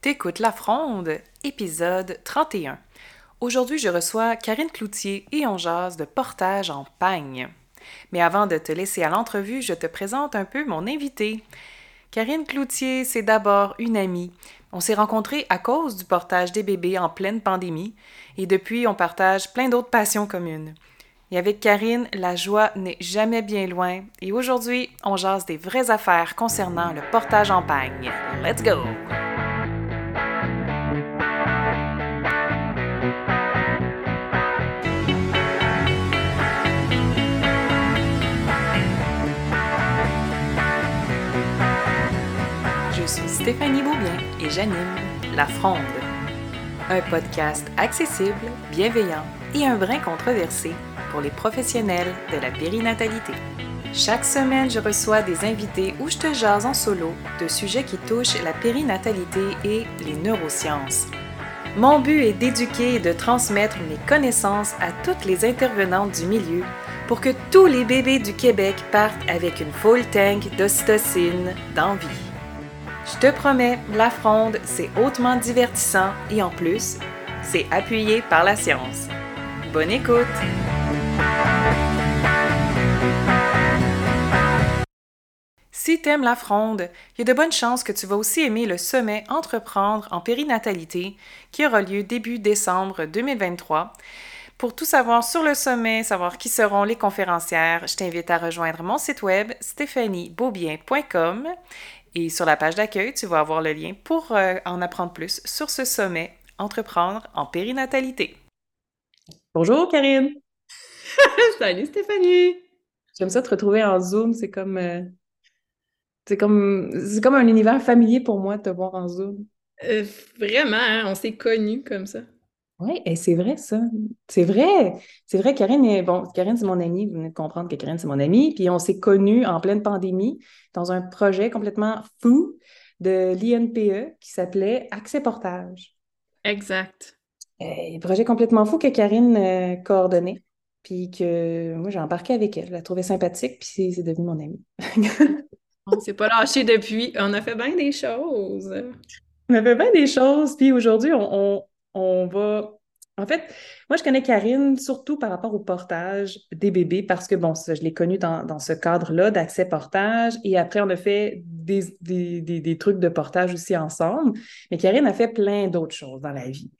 T'écoutes La Fronde, épisode 31. Aujourd'hui, je reçois Karine Cloutier et on jase de portage en pagne. Mais avant de te laisser à l'entrevue, je te présente un peu mon invité. Karine Cloutier, c'est d'abord une amie. On s'est rencontrés à cause du portage des bébés en pleine pandémie et depuis, on partage plein d'autres passions communes. Et avec Karine, la joie n'est jamais bien loin. Et aujourd'hui, on jase des vraies affaires concernant le portage en pagne. Let's go! Stéphanie Beaubien et j'anime La Fronde, un podcast accessible, bienveillant et un brin controversé pour les professionnels de la périnatalité. Chaque semaine, je reçois des invités où je te jase en solo de sujets qui touchent la périnatalité et les neurosciences. Mon but est d'éduquer et de transmettre mes connaissances à toutes les intervenantes du milieu pour que tous les bébés du Québec partent avec une full tank d'ocytocine d'envie. Je te promets, la fronde, c'est hautement divertissant et en plus, c'est appuyé par la science. Bonne écoute! Si t'aimes la fronde, il y a de bonnes chances que tu vas aussi aimer le sommet Entreprendre en périnatalité qui aura lieu début décembre 2023. Pour tout savoir sur le sommet, savoir qui seront les conférencières, je t'invite à rejoindre mon site web stéphaniebeaubien.com et sur la page d'accueil, tu vas avoir le lien pour euh, en apprendre plus sur ce sommet Entreprendre en périnatalité. Bonjour Karine! Salut Stéphanie! J'aime ça te retrouver en Zoom, c'est comme, euh, c'est comme, c'est comme un univers familier pour moi de te voir en Zoom. Euh, vraiment, hein, on s'est connus comme ça. Oui, et c'est vrai ça. C'est vrai. C'est vrai, Karine est, bon, Karine, c'est mon amie. Vous venez de comprendre que Karine, c'est mon amie. Puis on s'est connus en pleine pandémie dans un projet complètement fou de l'INPE qui s'appelait Accès Portage. Exact. Un projet complètement fou que Karine euh, coordonnait. Puis que moi, j'ai embarqué avec elle. Je la trouvais sympathique, puis c'est devenu mon amie. on s'est pas lâché depuis. On a fait bien des choses. On a fait bien des choses. Puis aujourd'hui, on on va. En fait, moi, je connais Karine surtout par rapport au portage des bébés parce que, bon, je l'ai connue dans, ce cadre-là d'accès portage et après, on a fait des, des, trucs de portage aussi ensemble. Mais Karine a fait plein d'autres choses dans la vie.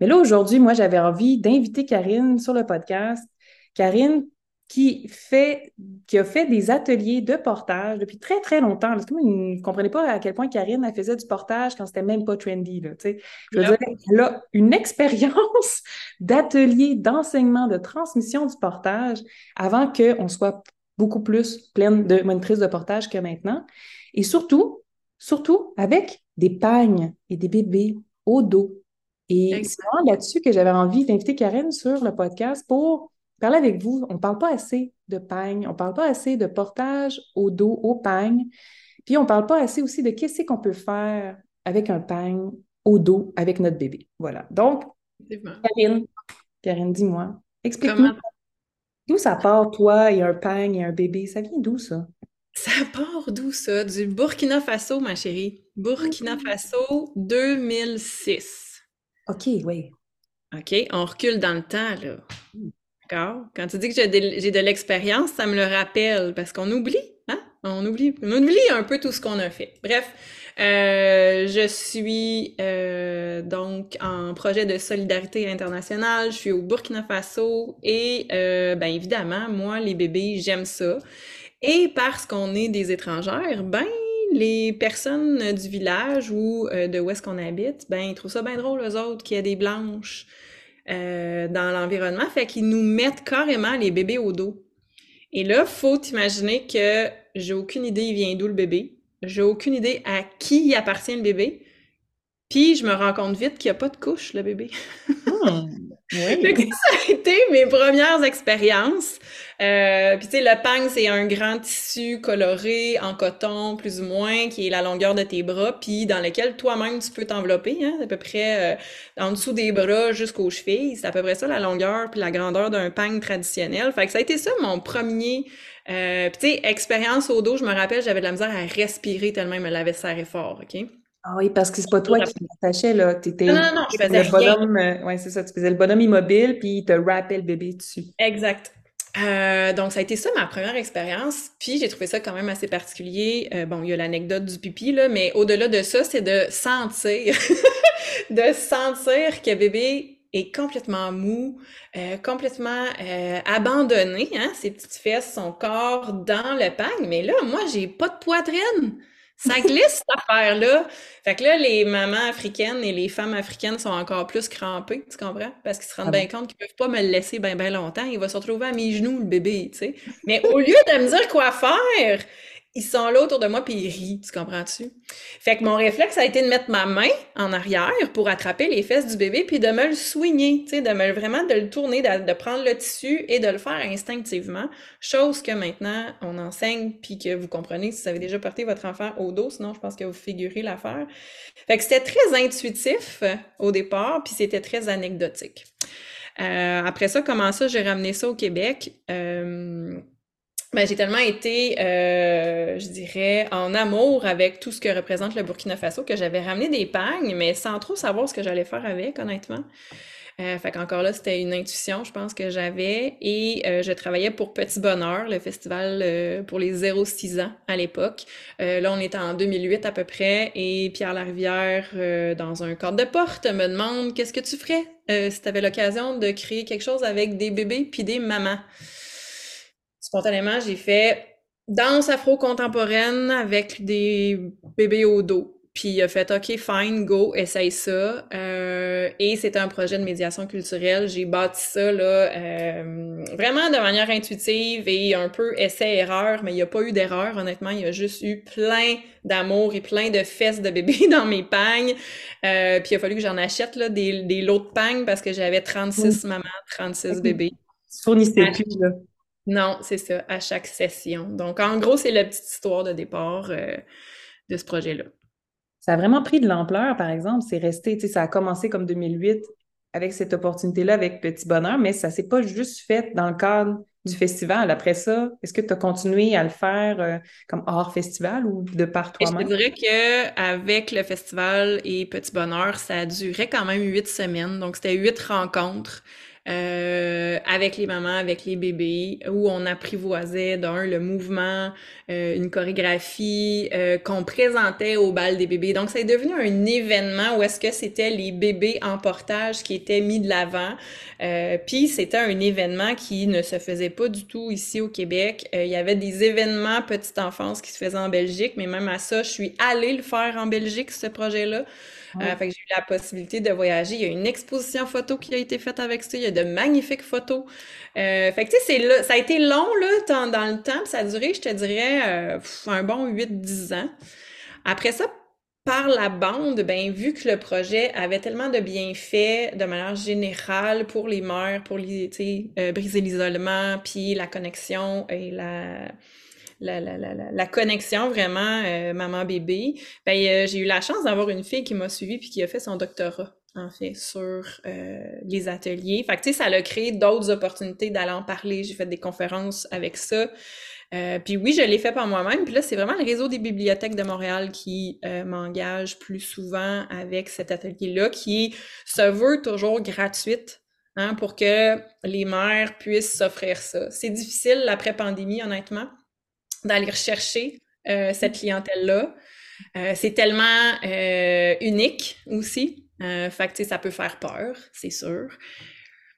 Mais là, aujourd'hui, moi, j'avais envie d'inviter Karine sur le podcast. Karine, qui, fait, qui a fait des ateliers de portage depuis très, très longtemps. Parce que moi, je ne comprenais pas à quel point Karine elle faisait du portage quand c'était même pas trendy. Là, je veux dire, elle a une expérience d'atelier, d'enseignement, de transmission du portage avant qu'on soit beaucoup plus pleine de monitrices de portage que maintenant. Et surtout, surtout avec des pagnes et des bébés au dos. Et c'est vraiment là-dessus que j'avais envie d'inviter Karine sur le podcast pour parler avec vous, on ne parle pas assez de pagne, on ne parle pas assez de portage au dos, au pagne, puis on ne parle pas assez aussi de qu'est-ce qu'on peut faire avec un pagne au dos avec notre bébé. Voilà. Donc, Karine, Karine, dis-moi, explique-nous d'où ça part, toi et un pagne et un bébé. Ça vient d'où ça? Ça part d'où ça? Du Burkina Faso, ma chérie. Burkina Faso 2006. OK, oui. OK, on recule dans le temps, là. Quand tu dis que j'ai de, l'expérience, ça me le rappelle parce qu'on oublie, hein? On oublie, on oublie un peu tout ce qu'on a fait. Bref, euh, je suis euh, donc en projet de solidarité internationale. Je suis au Burkina Faso et euh, ben évidemment, moi, les bébés, j'aime ça. Et parce qu'on est des étrangères, ben les personnes du village ou de où est-ce qu'on habite, ben ils trouvent ça bien drôle, eux autres, qu'il y a des blanches euh, dans l'environnement, fait qu'ils nous mettent carrément les bébés au dos. Et là, faut imaginer que j'ai aucune idée il vient d'où le bébé. J'ai aucune idée à qui appartient le bébé. Puis je me rends compte vite qu'il n'y a pas de couche, le bébé. Hmm. Oui. ça a été mes premières expériences. Euh, puis tu sais, le pang, c'est un grand tissu coloré en coton, plus ou moins, qui est la longueur de tes bras, puis dans lequel toi-même tu peux t'envelopper, hein, à peu près euh, en dessous des bras jusqu'aux chevilles. C'est à peu près ça la longueur puis la grandeur d'un pang traditionnel. Fait que ça a été ça mon premier... Euh, tu sais, expérience au dos, je me rappelle, j'avais de la misère à respirer tellement il me l'avait serré fort, OK? Ah oui, parce que c'est pas toi qui l'attachais, là. T'étais Non, non, non, je faisais le bonhomme, euh, ouais, c'est ça, tu faisais le bonhomme immobile, puis il te rappelait le bébé dessus. Exact. Euh, donc, ça a été ça ma première expérience. Puis, j'ai trouvé ça quand même assez particulier. Euh, bon, il y a l'anecdote du pipi, là, mais au-delà de ça, c'est de sentir, de sentir que bébé est complètement mou, euh, complètement abandonné, hein, ses petites fesses, son corps dans le pagne. Mais là, moi, j'ai pas de poitrine. Ça glisse, cette affaire-là. Fait que là, les mamans africaines et les femmes africaines sont encore plus crampées, tu comprends? Parce qu'ils se rendent Ah bien compte qu'ils peuvent pas me le laisser bien, bien longtemps. Il va se retrouver à mes genoux, le bébé, tu sais. Mais au lieu de me dire quoi faire, ils sont là autour de moi puis ils rient, tu comprends-tu? Fait que mon réflexe a été de mettre ma main en arrière pour attraper les fesses du bébé puis de me le soigner, tu sais, de me vraiment de le tourner, de, de prendre le tissu et de le faire instinctivement. Chose que maintenant on enseigne puis que vous comprenez si vous avez déjà porté votre enfant au dos, sinon je pense que vous figurez l'affaire. Fait que c'était très intuitif euh, au départ puis c'était très anecdotique. Euh, après ça, comment ça, j'ai ramené ça au Québec? Euh, ben, j'ai tellement été, euh, je dirais, en amour avec tout ce que représente le Burkina Faso que j'avais ramené des pagnes, mais sans trop savoir ce que j'allais faire avec, honnêtement. Euh, fait qu'encore là, c'était une intuition, je pense, que j'avais. Et euh, je travaillais pour Petit Bonheur, le festival euh, pour les 0-6 ans à l'époque. Euh, là, on était en 2008 à peu près. Et Pierre Larivière, euh, dans un cadre de porte, me demande qu'est-ce que tu ferais si tu avais l'occasion de créer quelque chose avec des bébés puis des mamans. Spontanément, j'ai fait danse afro-contemporaine avec des bébés au dos. Puis il a fait OK, fine, go, essaye ça. Euh, et c'était un projet de médiation culturelle. J'ai bâti ça là, euh, vraiment de manière intuitive et un peu essai-erreur, mais il n'y a pas eu d'erreur, honnêtement. Il y a juste eu plein d'amour et plein de fesses de bébés dans mes pagnes. Euh, puis il a fallu que j'en achète là, des, des lots de pagnes parce que j'avais 36 mamans, 36 bébés. Tu fournissais plus, là. Non, c'est ça, à chaque session. Donc, en gros, c'est la petite histoire de départ euh, de ce projet-là. Ça a vraiment pris de l'ampleur, par exemple. C'est resté, tu sais, ça a commencé comme 2008 avec cette opportunité-là avec Petit Bonheur, mais ça s'est pas juste fait dans le cadre du festival. Après ça, est-ce que tu as continué à le faire euh, comme hors festival ou de par Et je te toi-même? dirais que avec le festival et Petit Bonheur, ça a duré quand même huit semaines. Donc, c'était huit rencontres euh, avec les mamans, avec les bébés, où on apprivoisait d'un le mouvement, euh, une chorégraphie euh, qu'on présentait au bal des bébés. Donc, ça est devenu un événement où est-ce que c'était les bébés en portage qui étaient mis de l'avant. Euh, Puis, c'était un événement qui ne se faisait pas du tout ici au Québec. Euh, il y avait des événements petite enfance qui se faisaient en Belgique, mais même à ça, je suis allée le faire en Belgique, ce projet-là. Euh, fait que j'ai eu la possibilité de voyager. Il y a une exposition photo qui a été faite avec ça. Il y a de magnifiques photos. Euh, fait que tu sais, ça a été long là, dans, le temps. puis ça a duré, je te dirais, euh, un bon huit dix ans. Après ça, par la bande, ben, vu que le projet avait tellement de bienfaits de manière générale pour les mères, pour les, tu sais, euh, briser l'isolement, puis la connexion et la, la, la, la, la- connexion vraiment euh, maman-bébé, ben, euh, j'ai eu la chance d'avoir une fille qui m'a suivie puis qui a fait son doctorat, en fait, sur euh, les ateliers. Fait que, tu sais, ça a créé d'autres opportunités d'aller en parler. J'ai fait des conférences avec ça. Puis oui, je l'ai fait par moi-même. Puis là, c'est vraiment le réseau des bibliothèques de Montréal qui m'engage plus souvent avec cet atelier-là, qui se veut toujours gratuite, hein, pour que les mères puissent s'offrir ça. C'est difficile l'après-pandémie, honnêtement, d'aller rechercher euh, cette clientèle-là. Euh, c'est tellement euh, unique aussi. Fait que, tu sais, ça peut faire peur, c'est sûr.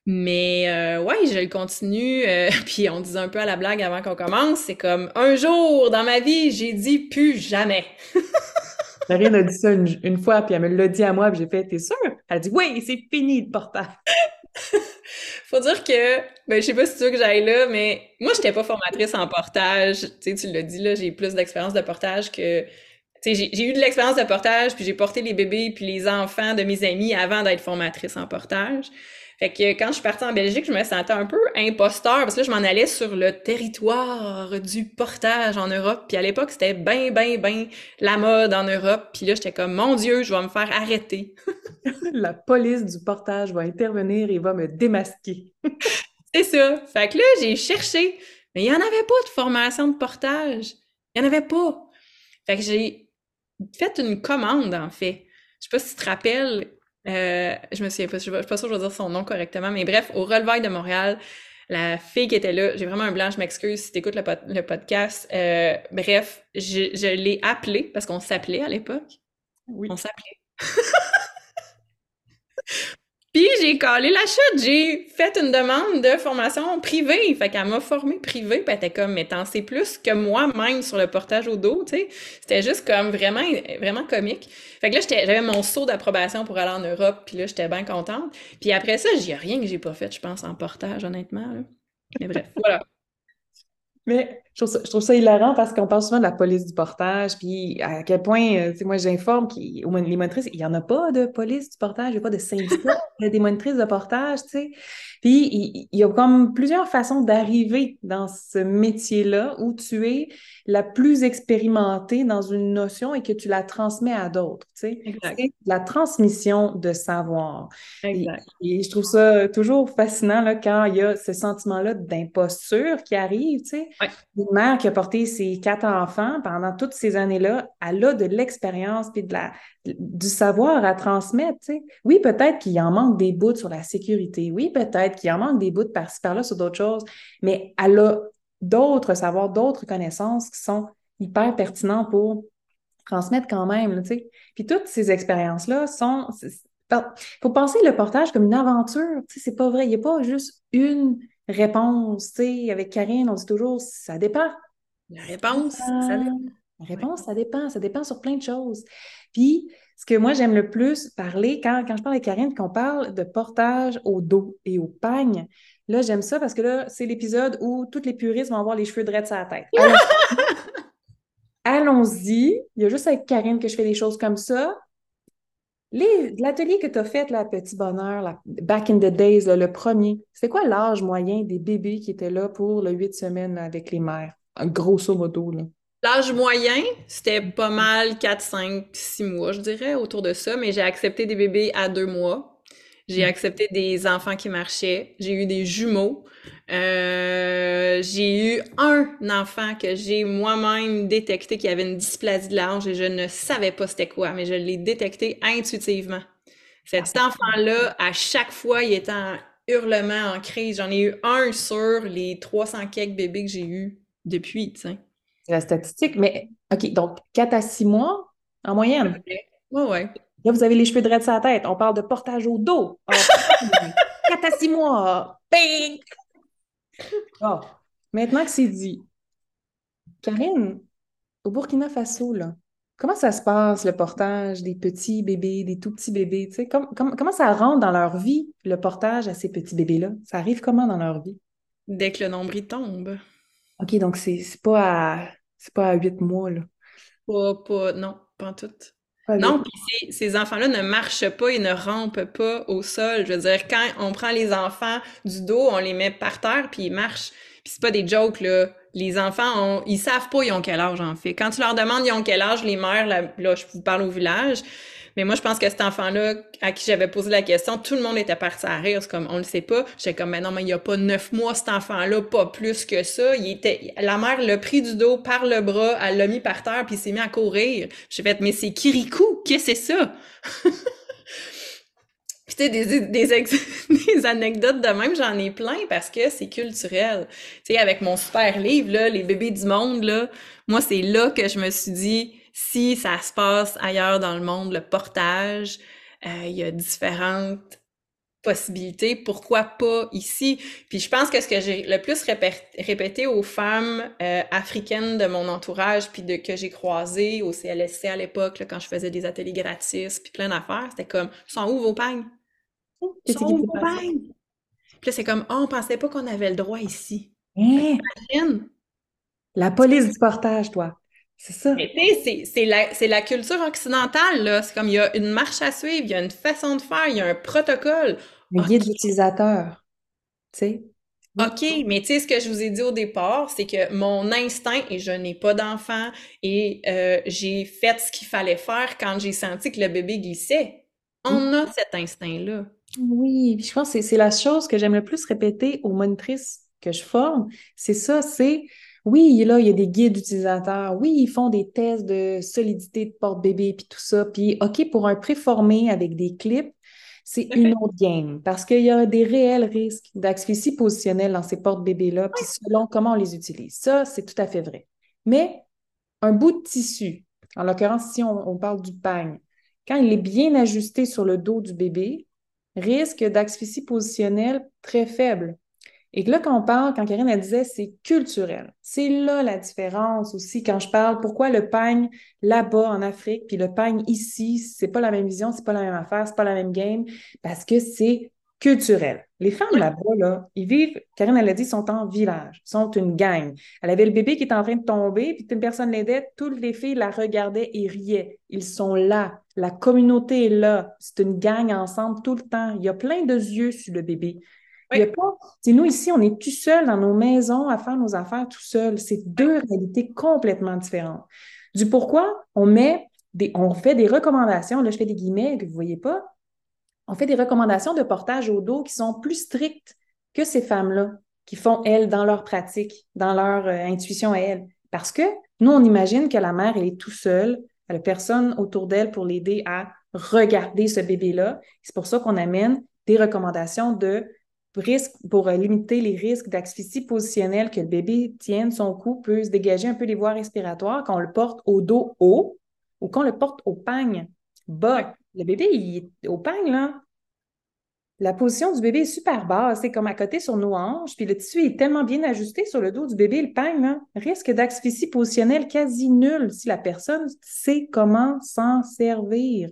Mais ouais, je le continue. puis on disait un peu à la blague avant qu'on commence, c'est comme un jour dans ma vie, j'ai dit plus jamais. Marine a dit ça une, une fois, puis elle me l'a dit à moi, puis j'ai fait, t'es sûre? Elle a dit, oui, c'est fini le portage. Faut dire que, ben, je sais pas si tu veux que j'aille là, mais moi, j'étais pas formatrice en portage. Tu sais, tu l'as dit, là, j'ai plus d'expérience de portage que... Tu sais, j'ai eu de l'expérience de portage, puis j'ai porté les bébés puis les enfants de mes amis avant d'être formatrice en portage. Fait que quand je suis partie en Belgique, je me sentais un peu imposteur, parce que là, je m'en allais sur le territoire du portage en Europe. Puis à l'époque, c'était ben, ben, ben la mode en Europe. Puis là, j'étais comme, mon Dieu, je vais me faire arrêter. La police du portage va intervenir et va me démasquer. C'est ça. Fait que là, j'ai cherché, mais il n'y en avait pas de formation de portage. Il n'y en avait pas. Fait que j'ai fait une commande, en fait. Je sais pas si tu te rappelles, euh, je me souviens pas, je suis pas sûre que je vais dire son nom correctement, mais bref, au relevail de Montréal, la fille qui était là, j'ai vraiment un blanc, je m'excuse si tu écoutes le, podcast. Euh, bref, je, je l'ai appelée parce qu'on s'appelait à l'époque. Oui. On s'appelait. Puis j'ai collé la chute, j'ai fait une demande de formation privée. Fait qu'elle m'a formée privée, puis elle était comme, mais t'en sais plus que moi-même sur le portage au dos, tu sais. C'était juste comme vraiment, vraiment comique. Fait que là, j'avais mon saut d'approbation pour aller en Europe, puis là, j'étais bien contente. Puis après ça, j'ai rien que j'ai pas fait, je pense, en portage, honnêtement. Mais bref, voilà. Mais je trouve, ça, hilarant parce qu'on parle souvent de la police du portage, puis à quel point, euh, tu sais, moi, j'informe que les monitrices, il n'y en a pas de police du portage, il n'y a pas de syndicat des monitrices de portage, tu sais. Puis il, y a comme plusieurs façons d'arriver dans ce métier-là où tu es la plus expérimentée dans une notion et que tu la transmets à d'autres, tu sais. C'est la transmission de savoir. Exact. Et, je trouve ça toujours fascinant là, quand il y a ce sentiment-là d'imposture qui arrive, tu sais. Une mère qui a porté ses quatre enfants pendant toutes ces années-là, elle a de l'expérience puis de la, du savoir à transmettre. Oui, peut-être qu'il en manque des bouts sur la sécurité. Oui, peut-être qu'il en manque des bouts par-ci par-là sur d'autres choses, mais elle a d'autres savoirs, d'autres connaissances qui sont hyper pertinents pour transmettre quand même. Puis toutes ces expériences-là sont. Il faut penser le portage comme une aventure. C'est pas vrai. Il n'y a pas juste une réponse. Tu sais, avec Karine, on dit toujours ça dépend. La réponse, ça dépend. La réponse, ça dépend. Ça dépend sur plein de choses. Puis, ce que moi, j'aime le plus parler, quand, quand je parle avec Karine, qu'on parle de portage au dos et au pagne, là, j'aime ça parce que là, c'est l'épisode où toutes les puristes vont avoir les cheveux dreads sur la tête. Allons-y. Il y a juste avec Karine que je fais des choses comme ça. L'atelier que tu as fait, là, Petit Bonheur, back in the days, le premier, c'est quoi l'âge moyen des bébés qui étaient là pour le huit semaines avec les mères? Grosso modo, là. L'âge moyen, c'était pas mal 4, 5, 6 mois, je dirais, autour de ça, mais j'ai accepté des bébés à deux mois. J'ai mm. accepté des enfants qui marchaient. J'ai eu des jumeaux. Euh, j'ai eu un enfant que j'ai moi-même détecté qui avait une dysplasie de l'âge et je ne savais pas c'était quoi, mais je l'ai détecté intuitivement. Cet ah, enfant-là, à chaque fois, il était en hurlement, en crise. J'en ai eu un sur les 300 quelques bébés que j'ai eu depuis, tu la statistique. Mais, OK, donc 4 à 6 mois en moyenne. Oui, oui. Là, vous avez les cheveux de sa tête. On parle de portage au dos. 4 à 6 mois. Bing! Oh. Maintenant que c'est dit, Karine, au Burkina Faso, là, comment ça se passe, le portage des petits bébés, des tout petits bébés? Tu sais, comment ça rentre dans leur vie, le portage à ces petits bébés-là? Ça arrive comment dans leur vie? Dès que le nombril tombe. OK, donc c'est pas à c'est pas à huit mois, là. Pas, pas, non, pas en tout. Non, puis ces, enfants-là ne marchent pas et ne rampent pas au sol. Je veux dire, quand on prend les enfants du dos, on les met par terre, puis ils marchent. Puis c'est pas des jokes, là. Les enfants, ils savent pas ils ont quel âge, en fait. Quand tu leur demandes ils ont quel âge, les mères, là, là je vous parle au village, mais moi, je pense que cet enfant-là, à qui j'avais posé la question, tout le monde était parti à rire. C'est comme, on le sait pas. J'étais comme, mais non, mais il y a pas neuf mois, cet enfant-là, pas plus que ça. Il était, la mère l'a pris du dos par le bras, elle l'a mis par terre, puis il s'est mis à courir. J'ai fait, mais c'est Kirikou, qu'est-ce que c'est ça? Puis tu sais, des, des, des, anecdotes de même, j'en ai plein parce que c'est culturel. Tu sais, avec mon super livre, là, Les bébés du monde, là, moi, c'est là que je me suis dit, si ça se passe ailleurs dans le monde, le portage, euh, il y a différentes possibilités. Pourquoi pas ici? Puis je pense que ce que j'ai le plus répété aux femmes euh, africaines de mon entourage, puis de que j'ai croisé au CLSC à l'époque, quand je faisais des ateliers gratis, puis plein d'affaires, c'était comme « sont où vos pagnes? Sont où vos pagnes? » Puis là, c'est comme oh, « on pensait pas qu'on avait le droit ici. Hein? La police du portage, toi. C'est ça. c'est la, la, culture occidentale, là. C'est comme il y a une marche à suivre, il y a une façon de faire, il y a un protocole. Le guide d'utilisateur. Tu sais. OK, mais tu sais, ce que je vous ai dit au départ, c'est que mon instinct, et je n'ai pas d'enfant, et euh, j'ai fait ce qu'il fallait faire quand j'ai senti que le bébé glissait. On a cet instinct-là. Oui, je pense que c'est la chose que j'aime le plus répéter aux monitrices que je forme. C'est ça, c'est Oui, là, il y a des guides utilisateurs. Oui, ils font des tests de solidité de porte-bébé, puis tout ça. Puis, OK, pour un préformé avec des clips, c'est une autre game parce qu'il y a des réels risques d'asphyxie positionnelle dans ces portes-bébés-là, puis selon comment on les utilise. Ça, c'est tout à fait vrai. Mais un bout de tissu, en l'occurrence, si on, parle du pagne, quand il est bien ajusté sur le dos du bébé, risque d'asphyxie positionnelle très faible. Et que là, quand on parle, quand Karine elle disait, c'est culturel. C'est là la différence aussi quand je parle pourquoi le pagne là-bas en Afrique, puis le pagne ici, c'est pas la même vision, c'est pas la même affaire, c'est pas la même game, parce que c'est culturel. Les femmes là-bas, là, ils vivent, Karine, elle a dit, sont en village, sont une gang. Elle avait le bébé qui était en train de tomber, puis une personne l'aidait, toutes les filles la regardaient et riaient. Ils sont là. La communauté est là. C'est une gang ensemble tout le temps. Il y a plein de yeux sur le bébé. Il y a pas, nous ici, on est tout seul dans nos maisons à faire nos affaires tout seul. C'est deux réalités complètement différentes. Du pourquoi on met des, on fait des recommandations, là je fais des guillemets que vous ne voyez pas, on fait des recommandations de portage au dos qui sont plus strictes que ces femmes-là, qui font, elles, dans leur pratique, dans leur euh, intuition à elles. Parce que nous, on imagine que la mère, elle est tout seule, elle n'a personne autour d'elle pour l'aider à regarder ce bébé-là. C'est pour ça qu'on amène des recommandations de risque, pour euh, limiter les risques d'asphyxie positionnelle que le bébé tienne son cou, peut se dégager un peu les voies respiratoires quand on le porte au dos haut ou qu'on le porte au pagne bas. Le bébé, il est au pagne, là. La position du bébé est super basse, c'est comme à côté sur nos hanches, puis le tissu est tellement bien ajusté sur le dos du bébé, le pagne, là, risque d'asphyxie positionnelle quasi nul si la personne sait comment s'en servir.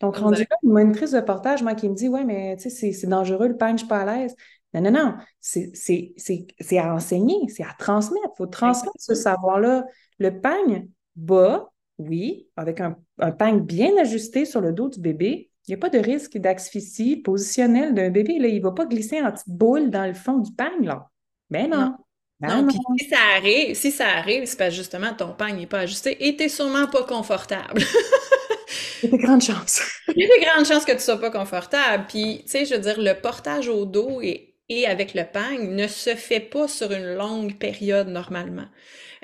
Donc, rendu là, une monitrice de portage, moi, qui me dit Ouais, mais tu sais, c'est dangereux, le pain, je suis pas à l'aise. Non, non, non, c'est à enseigner, c'est à transmettre. Il faut transmettre ce savoir-là. Le peigne bas, oui, avec un, un bien ajusté sur le dos du bébé, il n'y a pas de risque d'asphyxie positionnelle d'un bébé. Là. Il ne va pas glisser en petite boule dans le fond du peigne, là. Mais non. non. Ben non, puis si ça arrive, si ça arrive, c'est parce que justement ton peigne n'est pas ajusté et tu n'es sûrement pas confortable. Il y a de grandes chances. Il y a de grandes chances que tu sois pas confortable. Puis, tu sais, je veux dire, le portage au dos et, et avec le pagne ne se fait pas sur une longue période normalement.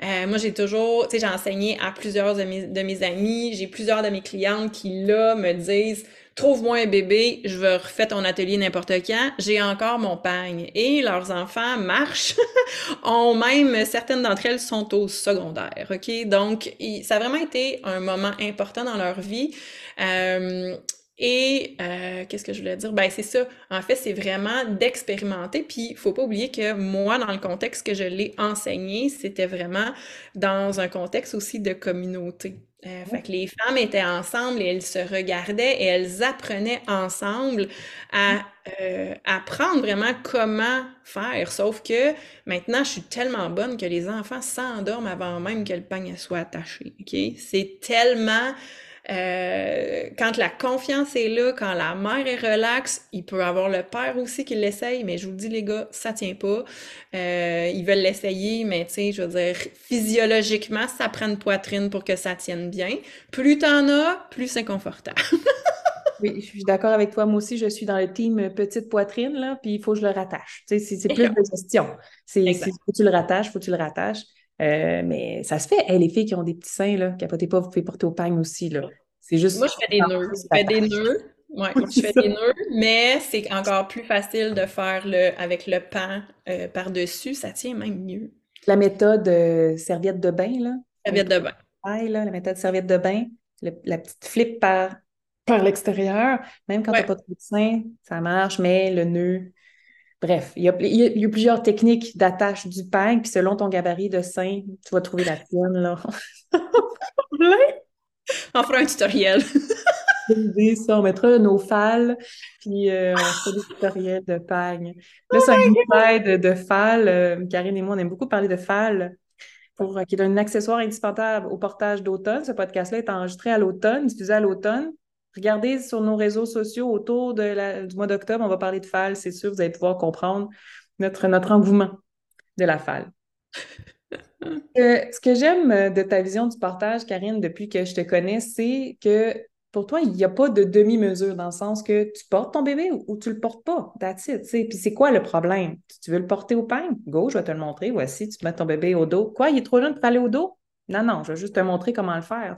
Euh, moi, j'ai toujours, tu sais, j'ai enseigné à plusieurs de mes, de mes amis, j'ai plusieurs de mes clientes qui, là, me disent trouve-moi un bébé, je veux refaire ton atelier n'importe quand, j'ai encore mon pagne. Et leurs enfants marchent, ont même, certaines d'entre elles sont au secondaire, OK? Donc, ça a vraiment été un moment important dans leur vie. Euh, et euh, qu'est-ce que je voulais dire? Ben c'est ça. En fait, c'est vraiment d'expérimenter. Puis, il faut pas oublier que moi, dans le contexte que je l'ai enseigné, c'était vraiment dans un contexte aussi de communauté. Euh, fait que les femmes étaient ensemble et elles se regardaient et elles apprenaient ensemble à euh, apprendre vraiment comment faire. Sauf que maintenant, je suis tellement bonne que les enfants s'endorment avant même que le panier soit attaché. OK? C'est tellement euh, quand la confiance est là, quand la mère est relaxe, il peut avoir le père aussi qui l'essaye, mais je vous dis les gars, ça tient pas. Euh, ils veulent l'essayer, mais tu sais, je veux dire, physiologiquement, ça prend une poitrine pour que ça tienne bien. Plus t'en as, plus c'est confortable. oui, je suis d'accord avec toi. Moi aussi, je suis dans le team petite poitrine, là, puis il faut que je le rattache. Tu sais, c'est plus de gestion. C'est faut que tu le rattaches, faut que tu le rattaches. Euh, mais ça se fait. les filles qui ont des petits seins, là, capotez pas, vous pouvez porter au pagne aussi. Là. C'est juste. Moi, je fais des nœuds. Je fais des nœuds. Ouais, je fais des nœuds, mais c'est encore plus facile de faire le avec le pan euh, par-dessus. Ça tient même mieux. La méthode euh, serviette de bain, là. Serviette de bain. Là, la méthode serviette de bain, la petite flip par, par l'extérieur. Même quand tu n'as pas de sein, ça marche, mais le nœud, Bref, il y, a, plusieurs techniques d'attache du pain, puis selon ton gabarit de sein, tu vas trouver la tienne, là. on fera un tutoriel. ça, on mettra nos fals, puis euh, on fera des tutoriels de pagne. Là, c'est un de, de fals. Euh, Karine et moi, on aime beaucoup parler de pour, euh, qui est un accessoire indispensable au portage d'automne. Ce podcast-là est enregistré à l'automne, diffusé à l'automne. Regardez sur nos réseaux sociaux autour de du mois d'octobre, on va parler de FAL, c'est sûr, vous allez pouvoir comprendre notre, notre engouement de la FAL. Euh, ce que j'aime de ta vision du partage, Karine, depuis que je te connais, c'est que pour toi, il n'y a pas de demi-mesure dans le sens que tu portes ton bébé ou, tu ne le portes pas. That's it. Puis c'est quoi le problème? Tu veux le porter au pain? Go, je vais te le montrer. Voici, tu mets ton bébé au dos. Quoi, il est trop jeune pour aller au dos? Non, non, je vais juste te montrer comment le faire.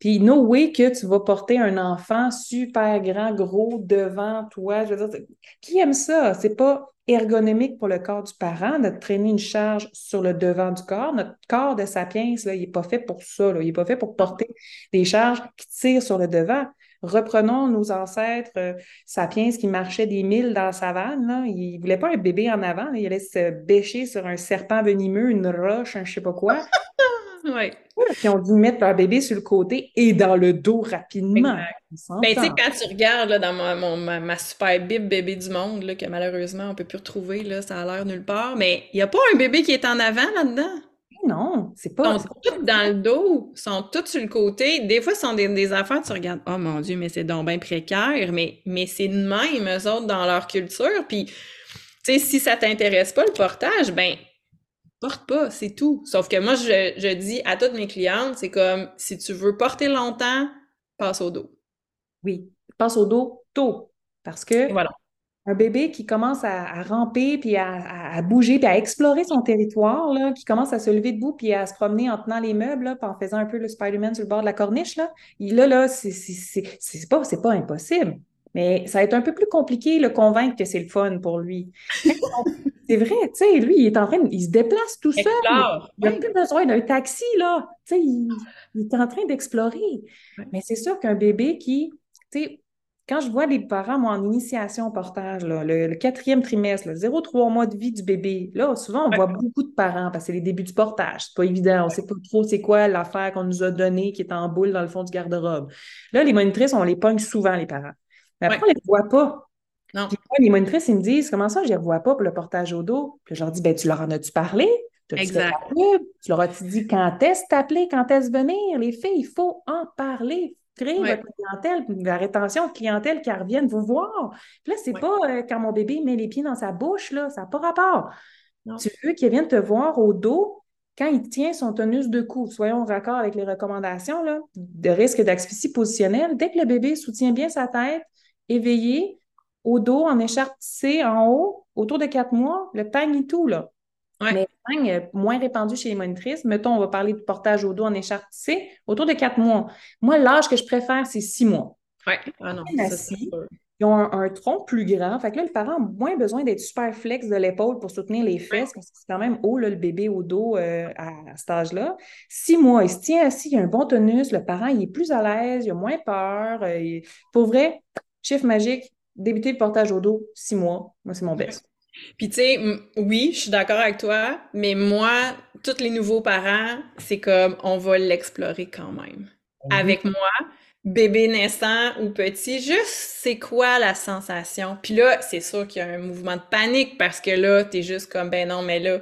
Puis, no way que tu vas porter un enfant super grand, gros devant toi. Je veux dire, qui aime ça? C'est pas ergonomique pour le corps du parent de traîner une charge sur le devant du corps. Notre corps de sapiens, là, il n'est pas fait pour ça. Il n'est pas fait pour porter des charges qui tirent sur le devant. Reprenons nos ancêtres euh, sapiens qui marchaient des milles dans la savane. Là. Ils ne voulaient pas un bébé en avant. Ils allaient se bêcher sur un serpent venimeux, une roche, un je ne sais pas quoi. ouais. Puis on dû mettre leur bébé sur le côté et dans le dos rapidement. Ben, tu sais, quand tu regardes là, dans ma, ma, super bib bébé du monde, là, que malheureusement on ne peut plus retrouver, là, ça a l'air nulle part, mais il n'y a pas un bébé qui est en avant là-dedans. Non, c'est pas. Ils sont tous dans le dos, sont tous sur le côté. Des fois, ce sont des, des affaires, tu regardes, oh mon Dieu, mais c'est donc bien précaire, mais, mais c'est de même, eux autres, dans leur culture. Puis, tu sais, si ça t'intéresse pas, le portage, ben, porte pas, c'est tout. Sauf que moi, je, je dis à toutes mes clientes, c'est comme si tu veux porter longtemps, passe au dos. Oui, passe au dos tôt. Parce que voilà. un bébé qui commence à, ramper, puis à, bouger, puis à explorer son territoire, là, qui commence à se lever debout, puis à se promener en tenant les meubles, là, puis en faisant un peu le Spider-Man sur le bord de la corniche, là, il, là, là c'est pas, pas impossible. Mais ça va être un peu plus compliqué le convaincre que c'est le fun pour lui. c'est vrai, tu sais, lui, il est en train, il se déplace tout seul. Il n'a plus besoin d'un taxi, là. Tu sais, il, est en train d'explorer. Mais c'est sûr qu'un bébé qui, tu sais, quand je vois les parents, moi, en initiation au portage, le, quatrième trimestre, 0,3 mois de vie du bébé, là, souvent, on voit beaucoup de parents parce que c'est les débuts du portage. C'est pas évident. On sait pas trop c'est quoi l'affaire qu'on nous a donnée qui est en boule dans le fond du garde-robe. Là, les monitrices, on les pogne souvent, les parents. Mais après, on ne les voit pas. Non. les monitrices, ils me disent Comment ça, je ne les revois pas pour le portage au dos? Puis je leur dis ben, Tu leur en as-tu parlé? Exact. Tu leur as-tu dit quand est-ce t'appeler, quand est-ce venir? Les filles, il faut en parler. Créer votre clientèle, la rétention de clientèle qui reviennent vous voir. Puis là, c'est pas euh, quand mon bébé met les pieds dans sa bouche, là, ça n'a pas rapport. Tu veux qu'il vienne te voir au dos quand il tient son tonus de cou, soyons raccord avec les recommandations là, de risque d'asphyxie positionnelle, dès que le bébé soutient bien sa tête, éveillé, au dos, en écharpe tissée, en haut, autour de quatre mois, le tout, là. Mais le euh, moins répandu chez les monitrices. Mettons, on va parler de portage au dos en écharpe tissée, autour de quatre mois. Moi, l'âge que je préfère, c'est six mois. Oui, ah non, ça, ils ont un, tronc plus grand. Fait que là, le parent a moins besoin d'être super flex de l'épaule pour soutenir les fesses, parce que c'est quand même haut, le bébé au dos euh, à, cet âge-là. Six mois, il se tient assis, il a un bon tonus, le parent, il est plus à l'aise, il a moins peur. Euh, pour vrai, chiffre magique, débuter le portage au dos, six mois. Moi, c'est mon best. Puis tu sais, oui, je suis d'accord avec toi, mais moi, tous les nouveaux parents, c'est comme on va l'explorer quand même. Mhm. Avec moi, bébé naissant ou petit, juste c'est quoi la sensation? Puis là, c'est sûr qu'il y a un mouvement de panique parce que là, t'es juste comme ben non, mais là,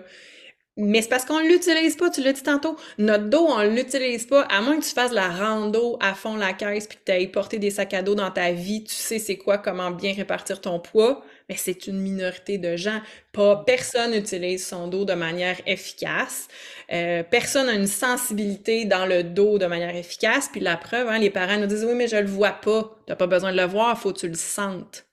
mais c'est parce qu'on l'utilise pas, tu l'as dit tantôt. Notre dos, on l'utilise pas, à moins que tu fasses la rando à fond la caisse puis que tu aies porté des sacs à dos dans ta vie, tu sais c'est quoi, comment bien répartir ton poids. Mais c'est une minorité de gens. Pas personne n'utilise son dos de manière efficace. Euh, personne n'a une sensibilité dans le dos de manière efficace. Puis la preuve, hein, les parents nous disent oui, mais je le vois pas. T'as pas besoin de le voir, faut que tu le sentes.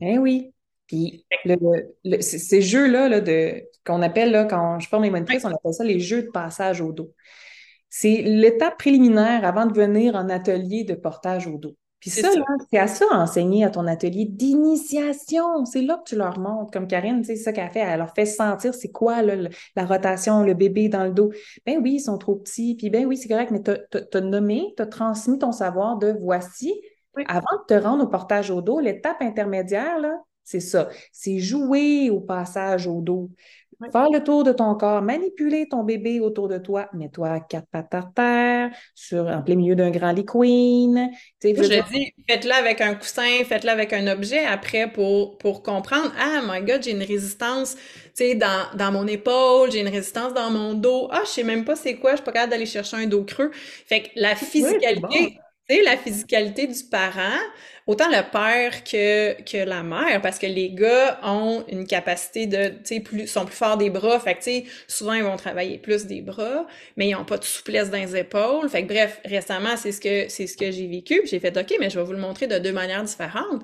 Eh oui. Puis le, ces jeux-là là, de, qu'on appelle, là, quand je forme les monitrices, on appelle ça les jeux de passage au dos. C'est l'étape préliminaire avant de venir en atelier de portage au dos. Puis ça, c'est à ça enseigner à ton atelier d'initiation. C'est là que tu leur montres. Comme Karine, c'est ça qu'elle fait. Elle leur fait sentir c'est quoi la rotation, le bébé dans le dos. Ben oui, ils sont trop petits. Puis ben oui, c'est correct, mais tu as, nommé, tu as transmis ton savoir de voici. Avant de te rendre au portage au dos, l'étape intermédiaire, c'est ça. C'est jouer au passage au dos. Faire le tour de ton corps, manipuler ton bébé autour de toi, mets-toi quatre pattes à terre, sur, en plein milieu d'un grand lit queen. je, dis, faites-le avec un coussin, faites-le avec un objet après pour, pour comprendre, ah, my God, j'ai une résistance dans, dans mon épaule, j'ai une résistance dans mon dos. Ah, je sais même pas c'est quoi, je suis pas capable d'aller chercher un dos creux. Fait que la physicalité, la physicalité du parent, autant le père que, que la mère, parce que les gars ont une capacité de, tu sais, plus, sont plus forts des bras, fait que, tu sais, souvent, ils vont travailler plus des bras, mais ils n'ont pas de souplesse dans les épaules. Fait que, bref, récemment, c'est ce que, c'est ce que j'ai vécu, j'ai fait, OK, mais je vais vous le montrer de deux manières différentes.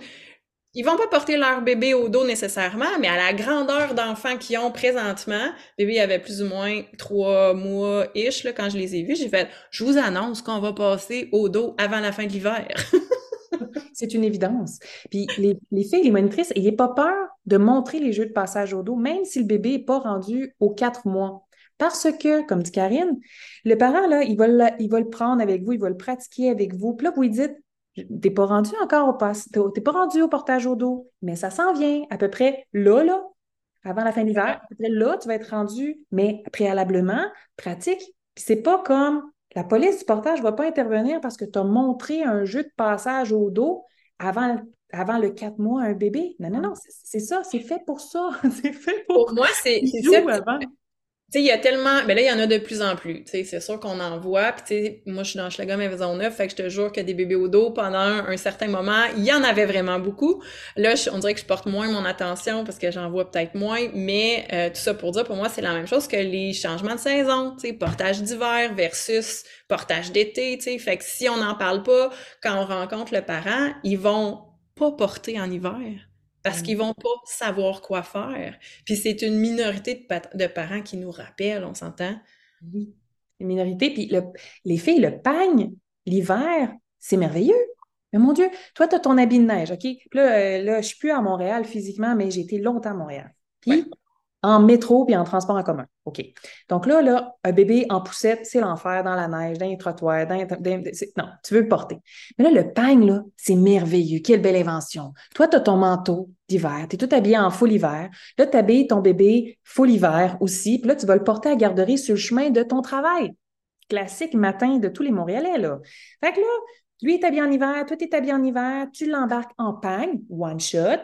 Ils vont pas porter leur bébé au dos nécessairement, mais à la grandeur d'enfants qu'ils ont présentement, bébé avait plus ou moins trois mois-ish, là, quand je les ai vus, j'ai fait, je vous annonce qu'on va passer au dos avant la fin de l'hiver. C'est une évidence. Puis les, les filles, les monitrices, n'ayez pas peur de montrer les jeux de passage au dos, même si le bébé n'est pas rendu aux quatre mois. Parce que, comme dit Karine, le parent, là, il va, le, il va le prendre avec vous, il va le pratiquer avec vous. Puis là, vous lui dites, t'es pas rendu encore au pass, t'es pas rendu au portage au dos, mais ça s'en vient à peu près là, là, avant la fin de l'hiver. À peu près là, tu vas être rendu, mais préalablement, pratique. Puis c'est pas comme la police du portage ne va pas intervenir parce que tu as montré un jeu de passage au dos avant, avant le 4 mois à un bébé. Non, non, non, c'est ça, c'est fait pour ça. c'est fait pour. Pour moi, c'est ça. Tu sais, il y a tellement. Mais ben là, il y en a de plus en plus. Tu sais, c'est sûr qu'on en voit. Puis, tu sais, moi, je suis dans Schlager Maison-Neuve, fait que je te jure que des bébés au dos, pendant un, certain moment, il y en avait vraiment beaucoup. Là, on dirait que je porte moins mon attention parce que j'en vois peut-être moins. Mais euh, tout ça pour dire, pour moi, c'est la même chose que les changements de saison. Tu sais, portage d'hiver versus portage d'été. Tu sais, fait que si on n'en parle pas quand on rencontre le parent, ils vont pas porter en hiver parce qu'ils vont pas savoir quoi faire. Puis c'est une minorité de, parents qui nous rappellent, on s'entend? Oui, une minorité. Puis les filles, le pagne, l'hiver, c'est merveilleux. Mais mon Dieu, toi, tu as ton habit de neige, OK? Là, euh, là je suis plus à Montréal physiquement, mais j'ai été longtemps à Montréal. Puis en métro puis en transport en commun. OK. Donc là, là, un bébé en poussette, c'est l'enfer dans la neige, dans les trottoirs, dans, non, tu veux le porter. Mais là, le pagne, là, c'est merveilleux. Quelle belle invention. Toi, tu as ton manteau d'hiver, tu es tout habillé en full hiver. Là, tu habilles ton bébé full hiver aussi. Puis là, tu vas le porter à garderie sur le chemin de ton travail. Classique matin de tous les Montréalais, là. Fait que là, lui est habillé en hiver, toi, tu es habillé en hiver, tu l'embarques en pagne, one shot.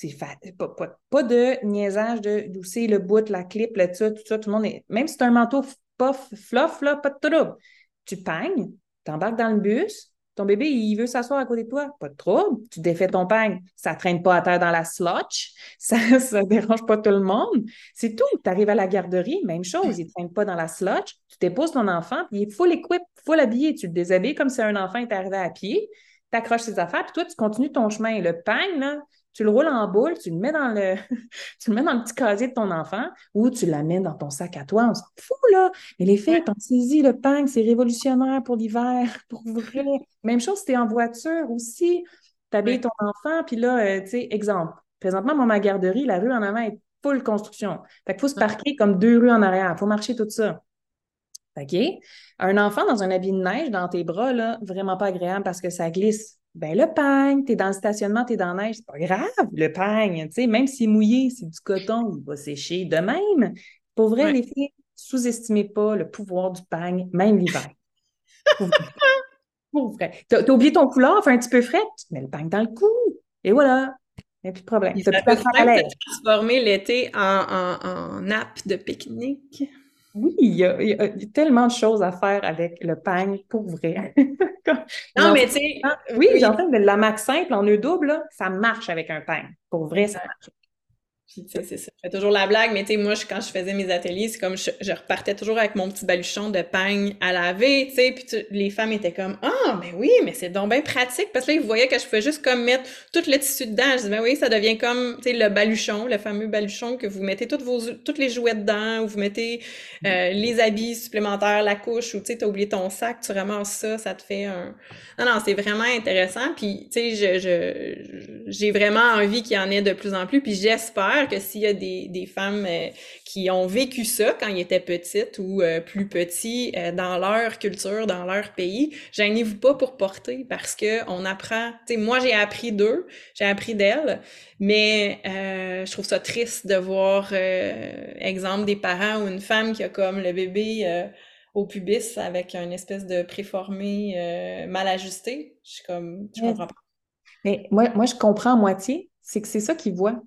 C'est pas, pas, de niaisage de d'où c'est le bout, la clip, le ça, tout ça, tout le monde est. Même si c'est un manteau fluff, là, pas de trouble. Tu pagnes, t'embarques dans le bus, ton bébé, il veut s'asseoir à côté de toi, pas de trouble. Tu défais ton pagne, ça traîne pas à terre dans la slotch, ça ne dérange pas tout le monde. C'est tout. Tu arrives à la garderie, même chose, il ne traîne pas dans la slotch, tu déposes ton enfant, puis il est full equip, full habillé, tu le déshabilles comme si un enfant était arrivé à pied, tu accroches ses affaires, puis toi, tu continues ton chemin. Le pagne, là, tu le roules en boule, tu le mets dans le, tu le mets dans le petit casier de ton enfant ou tu l'amènes dans ton sac à toi. On s'en fout, là. Mais les filles, pensez-y, le pain, c'est révolutionnaire pour l'hiver, pour vrai. Même chose si tu es en voiture aussi. Tu habilles ton enfant, puis là, euh, tu sais, exemple. Présentement, moi, ma garderie, la rue en avant est full construction. Fait qu'il faut se parquer comme deux rues en arrière. Il faut marcher tout ça. OK? Un enfant dans un habit de neige dans tes bras, là, vraiment pas agréable parce que ça glisse. Ben, le pagne, tu es dans le stationnement, tu es dans la neige, c'est pas grave, le pagne, tu sais, même s'il est mouillé, c'est du coton, il va sécher. De même, pour vrai, les filles, sous-estimez pas le pouvoir du pagne, même l'hiver. pour vrai. T'as as oublié ton couleur, fait un petit peu frais, tu mets le pagne dans le cou, et voilà. Il n'y a plus de problème. Tu peux transformer l'été en, en, en nappe de pique-nique. Oui, il y, a, tellement de choses à faire avec le pagne pour vrai. non, mais tu sais. Oui, j'entends, mais la max simple en nœud double, ça marche avec un pagne. Pour vrai, ça marche. Puis, tu sais, c'est ça. Je fais toujours la blague, mais tu sais, moi, quand je faisais mes ateliers, c'est comme je, repartais toujours avec mon petit baluchon de pagne à laver, tu sais, puis les femmes étaient comme « Ah, mais oui, mais c'est donc bien pratique! » Parce que là, ils voyaient que je pouvais juste comme mettre tout le tissu dedans. Je dis « Ben oui, ça devient comme, tu sais, le baluchon, le fameux baluchon que vous mettez toutes vos, toutes les jouets dedans, ou vous mettez euh, les habits supplémentaires, la couche, ou tu sais, t'as oublié ton sac, tu ramasses ça, ça te fait un... Non, non, c'est vraiment intéressant, puis tu sais, je, j'ai vraiment envie qu'il y en ait de plus en plus, puis j'espère que s'il y a des, des femmes euh, qui ont vécu ça quand ils étaient petites ou euh, plus petits euh, dans leur culture, dans leur pays, gênez-vous pas pour porter parce que on apprend. Tu sais, moi j'ai appris d'eux, j'ai appris d'elles, mais je trouve ça triste de voir, exemple, des parents ou une femme qui a comme le bébé au pubis avec un espèce de préformé mal ajusté. Je suis comme, je comprends pas. Mais moi, moi, je comprends à moitié. C'est que c'est ça qu'ils voient.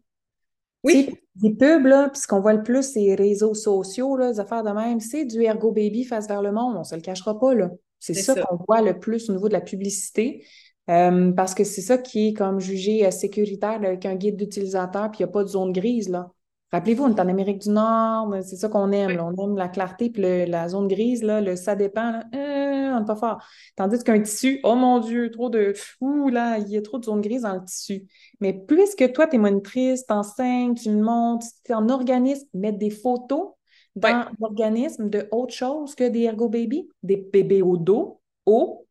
Oui. des pubs, là, puis ce qu'on voit le plus, c'est les réseaux sociaux, là, les affaires de même. C'est du Ergo Baby face vers le monde, on se le cachera pas, là. C'est ça, qu'on voit le plus au niveau de la publicité. Euh, parce que c'est ça qui est comme jugé euh, sécuritaire avec un guide d'utilisateur, puis il n'y a pas de zone grise, là. Rappelez-vous, on est en Amérique du Nord, c'est ça qu'on aime. On aime la clarté, puis la zone grise, là, le ça dépend, là, euh, on n'est pas fort. Tandis qu'un tissu, oh mon Dieu, trop de. Ouh là, il y a trop de zone grise dans le tissu. Mais puisque toi, tu es monitrice, t'enseignes, tu montes, tu es en organisme, mettre des photos dans l'organisme de autre chose que des ergo baby, des bébés au dos, haut,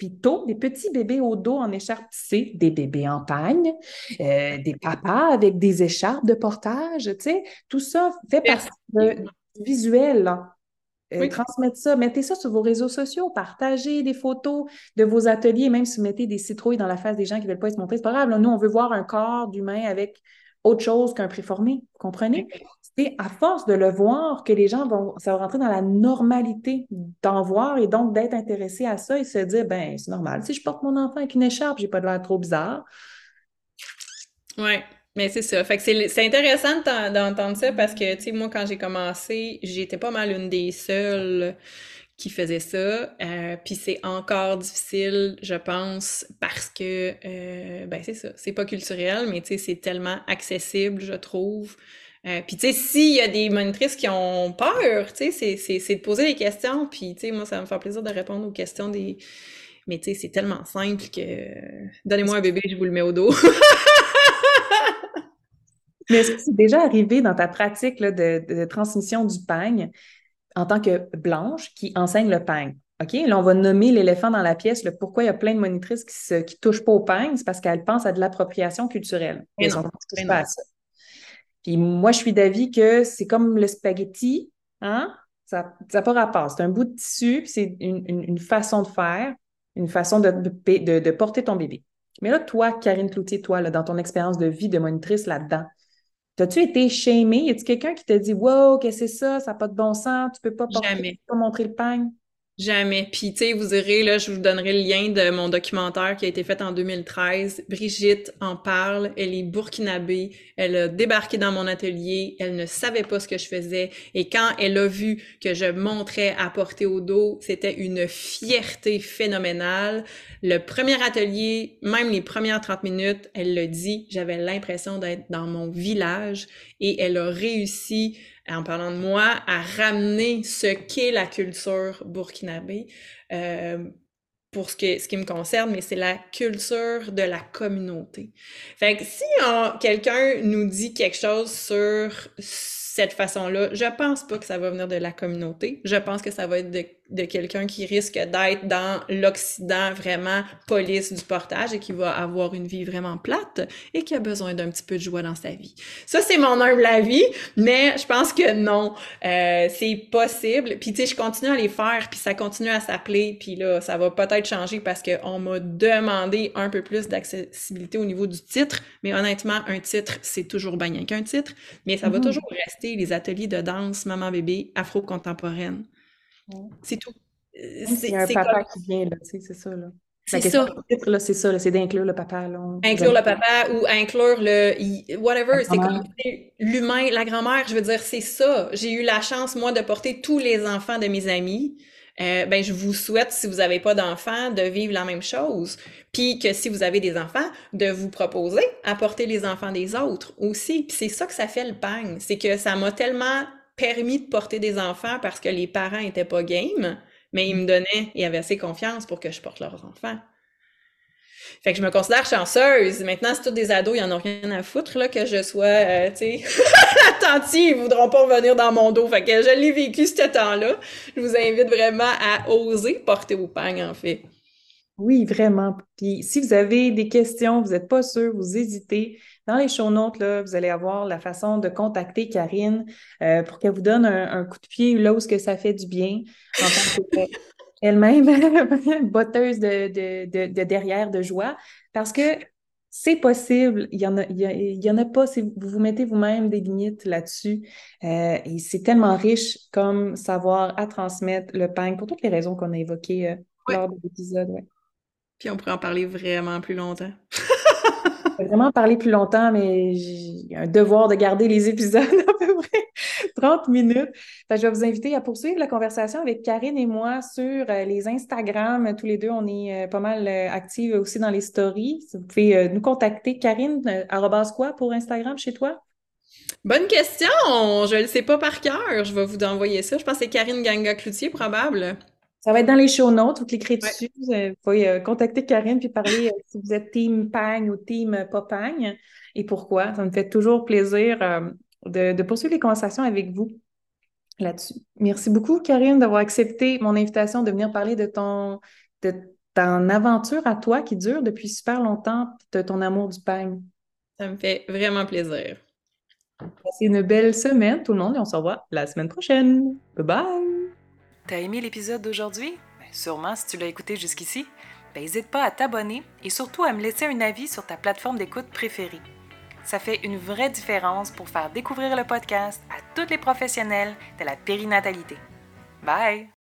puis tôt, des petits bébés au dos en écharpe tissée, des bébés en pagne, euh, des papas avec des écharpes de portage, tu sais, tout ça fait partie du visuel. Euh, transmettre ça, mettez ça sur vos réseaux sociaux, partagez des photos de vos ateliers, même si vous mettez des citrouilles dans la face des gens qui ne veulent pas se montrer, c'est pas grave. nous, on veut voir un corps d'humain avec autre chose qu'un préformé, vous comprenez? À force de le voir que les gens vont, ça va rentrer dans la normalité d'en voir et donc d'être intéressés à ça et se dire, ben c'est normal. Si je porte mon enfant avec une écharpe, j'ai pas de l'air trop bizarre. Oui, mais c'est ça. Fait que c'est intéressant d'entendre ça parce que, tu sais, moi, quand j'ai commencé, j'étais pas mal une des seules qui faisait ça. Euh, puis c'est encore difficile, je pense, parce que, euh, ben c'est ça, c'est pas culturel, mais tu sais, c'est tellement accessible, je trouve. Euh, puis tu sais, s'il y a des monitrices qui ont peur, tu sais, c'est de poser des questions, puis tu sais, moi, ça va me faire plaisir de répondre aux questions des... Mais tu sais, c'est tellement simple que... Donnez-moi un bébé, je vous le mets au dos. Mais est-ce que c'est déjà arrivé dans ta pratique là, de, de, transmission du pagne en tant que blanche qui enseigne le pain. OK? Là, on va nommer l'éléphant dans la pièce. Le pourquoi il y a plein de monitrices qui ne touchent pas au pain, c'est parce qu'elles pensent à de l'appropriation culturelle. Elles ne touchent pas à ça. Puis moi, je suis d'avis que c'est comme le spaghetti, hein? Ça n'a pas rapport. C'est un bout de tissu, c'est une, façon de faire, une façon de, de, porter ton bébé. Mais là, toi, Karine Cloutier, toi, là, dans ton expérience de vie de monitrice là-dedans, T'as-tu été shamé? Y a-tu quelqu'un qui t'a dit Wow, qu'est-ce que c'est ça? Ça n'a pas de bon sens, tu peux pas porter, peux pas montrer le pain? Jamais. Puis, tu sais, vous irez, là, je vous donnerai le lien de mon documentaire qui a été fait en 2013. Brigitte en parle. Elle est burkinabé. Elle a débarqué dans mon atelier. Elle ne savait pas ce que je faisais. Et quand elle a vu que je montrais à porter au dos, c'était une fierté phénoménale. Le premier atelier, même les premières 30 minutes, elle le dit, j'avais l'impression d'être dans mon village et elle a réussi en parlant de moi, à ramener ce qu'est la culture burkinabé euh, pour ce, que, ce qui me concerne, mais c'est la culture de la communauté. Fait que si quelqu'un nous dit quelque chose sur cette façon-là, je pense pas que ça va venir de la communauté. Je pense que ça va être de de quelqu'un qui risque d'être dans l'Occident vraiment police du portage et qui va avoir une vie vraiment plate et qui a besoin d'un petit peu de joie dans sa vie. Ça, c'est mon humble avis, mais je pense que non, euh, c'est possible. Puis tu sais, je continue à les faire, puis ça continue à s'appeler, puis là, ça va peut-être changer parce qu'on m'a demandé un peu plus d'accessibilité au niveau du titre, mais honnêtement, un titre, c'est toujours bien qu'un titre, mais ça va mm-hmm. toujours rester les ateliers de danse maman-bébé afro-contemporaine. C'est tout. Euh, c'est un papa qui vient, là, tu sais, c'est ça, là. C'est ça. C'est ça, c'est d'inclure le papa. Là. Inclure le papa ou inclure le whatever. C'est comme l'humain, la grand-mère, je veux dire, c'est ça. J'ai eu la chance, moi, de porter tous les enfants de mes amis. Euh, ben, je vous souhaite, si vous n'avez pas d'enfants, de vivre la même chose. Puis que si vous avez des enfants, de vous proposer à porter les enfants des autres aussi. Puis c'est ça que ça fait le pain. C'est que ça m'a tellement permis de porter des enfants parce que les parents n'étaient pas game, mais ils me donnaient et avaient assez confiance pour que je porte leurs enfants. Fait que je me considère chanceuse. Maintenant, c'est tous des ados, ils en ont rien à foutre, là, que je sois, euh, tu sais, attentive, ils voudront pas venir dans mon dos. Fait que je l'ai vécu ce temps-là. Je vous invite vraiment à oser porter vos pagnes, en fait. Oui, vraiment. Puis si vous avez des questions, vous n'êtes pas sûr, vous hésitez, dans les show notes, là, vous allez avoir la façon de contacter Karine euh, pour qu'elle vous donne un, coup de pied là où ce que ça fait du bien en tant qu'elle-même botteuse de, de, de, derrière de joie. Parce que c'est possible, il y en a, il y, en a pas, si vous vous mettez vous-même des limites là-dessus. Euh, et c'est tellement riche comme savoir à transmettre le pain pour toutes les raisons qu'on a évoquées euh, lors de l'épisode. Ouais. Puis on pourrait en parler vraiment plus longtemps. vraiment parler plus longtemps, mais j'ai un devoir de garder les épisodes à peu près 30 minutes. je vais vous inviter à poursuivre la conversation avec Karine et moi sur euh, les Instagram. Tous les deux, on est euh, pas mal actifs aussi dans les stories. Vous pouvez nous contacter. Karine, arrobas quoi pour Instagram chez toi? Bonne question! Je ne le sais pas par cœur. Je vais vous envoyer ça. Je pense que c'est Karine Ganga-Cloutier, probable. Ça va être dans les show notes, vous cliquerez dessus. Vous pouvez contacter Karine puis parler si vous êtes team Pang ou team pas Pang et pourquoi. Ça me fait toujours plaisir de, poursuivre les conversations avec vous là-dessus. Merci beaucoup, Karine, d'avoir accepté mon invitation de venir parler de ton, de ton aventure à toi qui dure depuis super longtemps, de ton amour du pain. Ça me fait vraiment plaisir. Passez une belle semaine, tout le monde, et on se revoit la semaine prochaine. Bye bye! T'as aimé l'épisode d'aujourd'hui? Ben, sûrement si tu l'as écouté jusqu'ici. N'hésite ben, pas à t'abonner et surtout à me laisser un avis sur ta plateforme d'écoute préférée. Ça fait une vraie différence pour faire découvrir le podcast à tous les professionnels de la périnatalité. Bye!